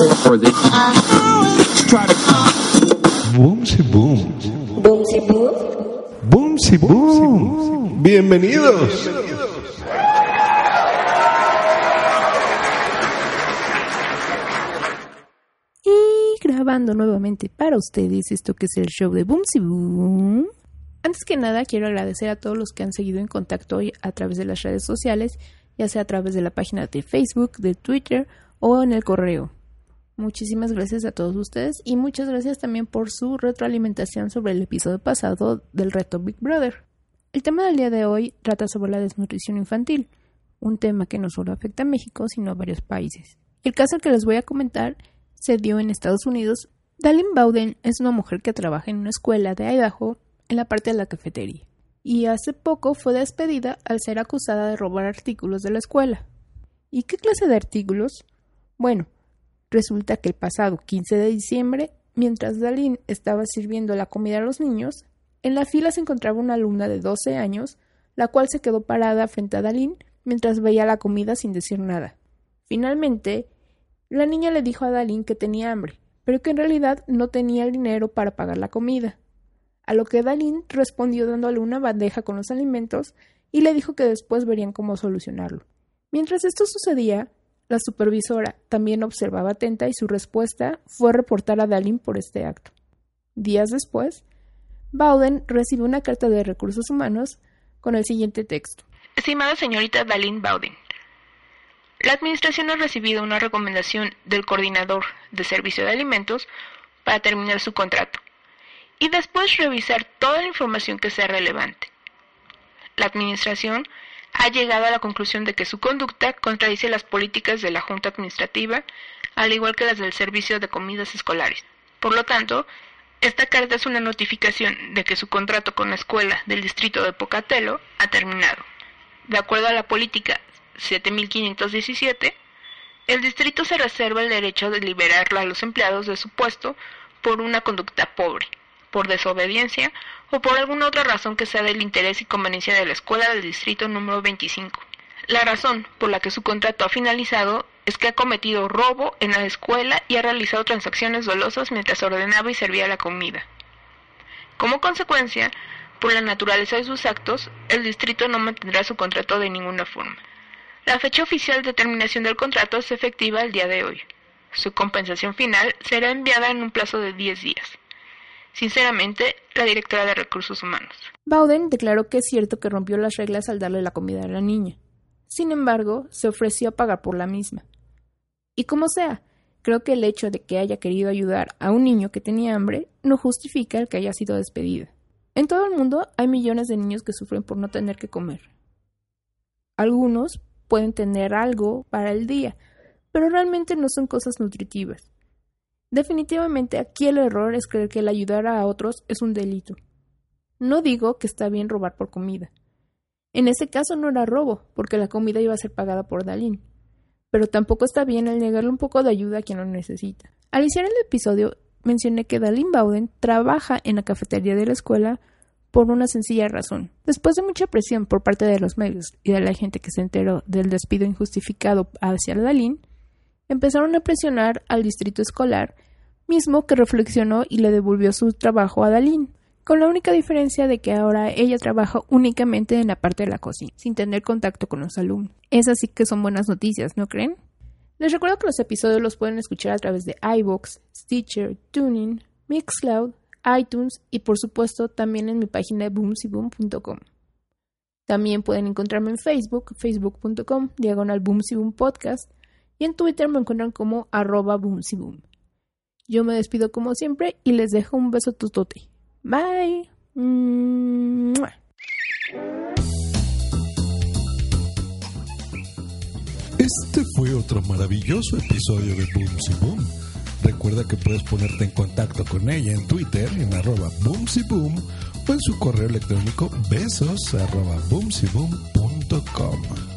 Boom si boom. Boom si boom. Boom si boom. Bienvenidos. Y grabando nuevamente para ustedes esto que es el show de Boom si Boom. Antes que nada quiero agradecer a todos los que han seguido en contacto hoy a través de las redes sociales, ya sea a través de la página de Facebook, de Twitter o en el correo. Muchísimas gracias a todos ustedes y muchas gracias también por su retroalimentación sobre el episodio pasado del reto Big Brother. El tema del día de hoy trata sobre la desnutrición infantil, un tema que no solo afecta a México, sino a varios países. El caso que les voy a comentar se dio en Estados Unidos. Dalin Bowden es una mujer que trabaja en una escuela de Idaho en la parte de la cafetería, y hace poco fue despedida al ser acusada de robar artículos de la escuela. ¿Y qué clase de artículos? Bueno, resulta que el pasado 15 de diciembre, mientras Dalin estaba sirviendo la comida a los niños, en la fila se encontraba una alumna de 12 años, la cual se quedó parada frente a Dalin mientras veía la comida sin decir nada. Finalmente, la niña le dijo a Dalin que tenía hambre, pero que en realidad no tenía el dinero para pagar la comida. A lo que Dalin respondió dándole una bandeja con los alimentos y le dijo que después verían cómo solucionarlo. Mientras esto sucedía, la supervisora también observaba atenta y su respuesta fue reportar a Dalin por este acto. Días después, Bowden recibió una carta de recursos humanos con el siguiente texto. Estimada señorita Dalin Bowden, la Administración ha recibido una recomendación del coordinador de servicio de alimentos para terminar su contrato y después revisar toda la información que sea relevante. La Administración ha llegado a la conclusión de que su conducta contradice las políticas de la Junta Administrativa, al igual que las del Servicio de Comidas Escolares. Por lo tanto, esta carta es una notificación de que su contrato con la escuela del distrito de Pocatello ha terminado. De acuerdo a la política 7517, el distrito se reserva el derecho de liberar a los empleados de su puesto por una conducta pobre, por desobediencia o por alguna otra razón que sea del interés y conveniencia de la escuela del distrito número 25. La razón por la que su contrato ha finalizado es que ha cometido robo en la escuela y ha realizado transacciones dolosas mientras ordenaba y servía la comida. Como consecuencia, por la naturaleza de sus actos, el distrito no mantendrá su contrato de ninguna forma. La fecha oficial de terminación del contrato es efectiva el día de hoy. Su compensación final será enviada en un plazo de 10 días. Sinceramente, la directora de Recursos Humanos. Bowden declaró que es cierto que rompió las reglas al darle la comida a la niña. Sin embargo, se ofreció a pagar por la misma. Y como sea, creo que el hecho de que haya querido ayudar a un niño que tenía hambre no justifica el que haya sido despedida. En todo el mundo hay millones de niños que sufren por no tener que comer. Algunos pueden tener algo para el día, pero realmente no son cosas nutritivas. Definitivamente aquí el error es creer que el ayudar a otros es un delito. No digo que está bien robar por comida. En ese caso no era robo, porque la comida iba a ser pagada por Dalín. Pero tampoco está bien el negarle un poco de ayuda a quien lo necesita. Al iniciar el episodio mencioné que Dalín Bowden trabaja en la cafetería de la escuela por una sencilla razón. Después de mucha presión por parte de los medios y de la gente que se enteró del despido injustificado hacia Dalín, empezaron a presionar al distrito escolar, mismo que reflexionó y le devolvió su trabajo a Dalín, con la única diferencia de que ahora ella trabaja únicamente en la parte de la cocina, sin tener contacto con los alumnos. Esas sí que son buenas noticias, ¿no creen? Les recuerdo que los episodios los pueden escuchar a través de iVoox, Stitcher, Tuning, Mixcloud, iTunes y por supuesto también en mi página boomsyboom.com. También pueden encontrarme en Facebook, facebook.com, diagonal boomsyboom podcast y en Twitter me encuentran como arroba boomsyboom. Yo me despido como siempre y les dejo un beso tutote. Bye. Este fue otro maravilloso episodio de Boom Si Boom. Recuerda que puedes ponerte en contacto con ella en Twitter en arroba boomsyboom o en su correo electrónico besos arroba boomsyboom.com.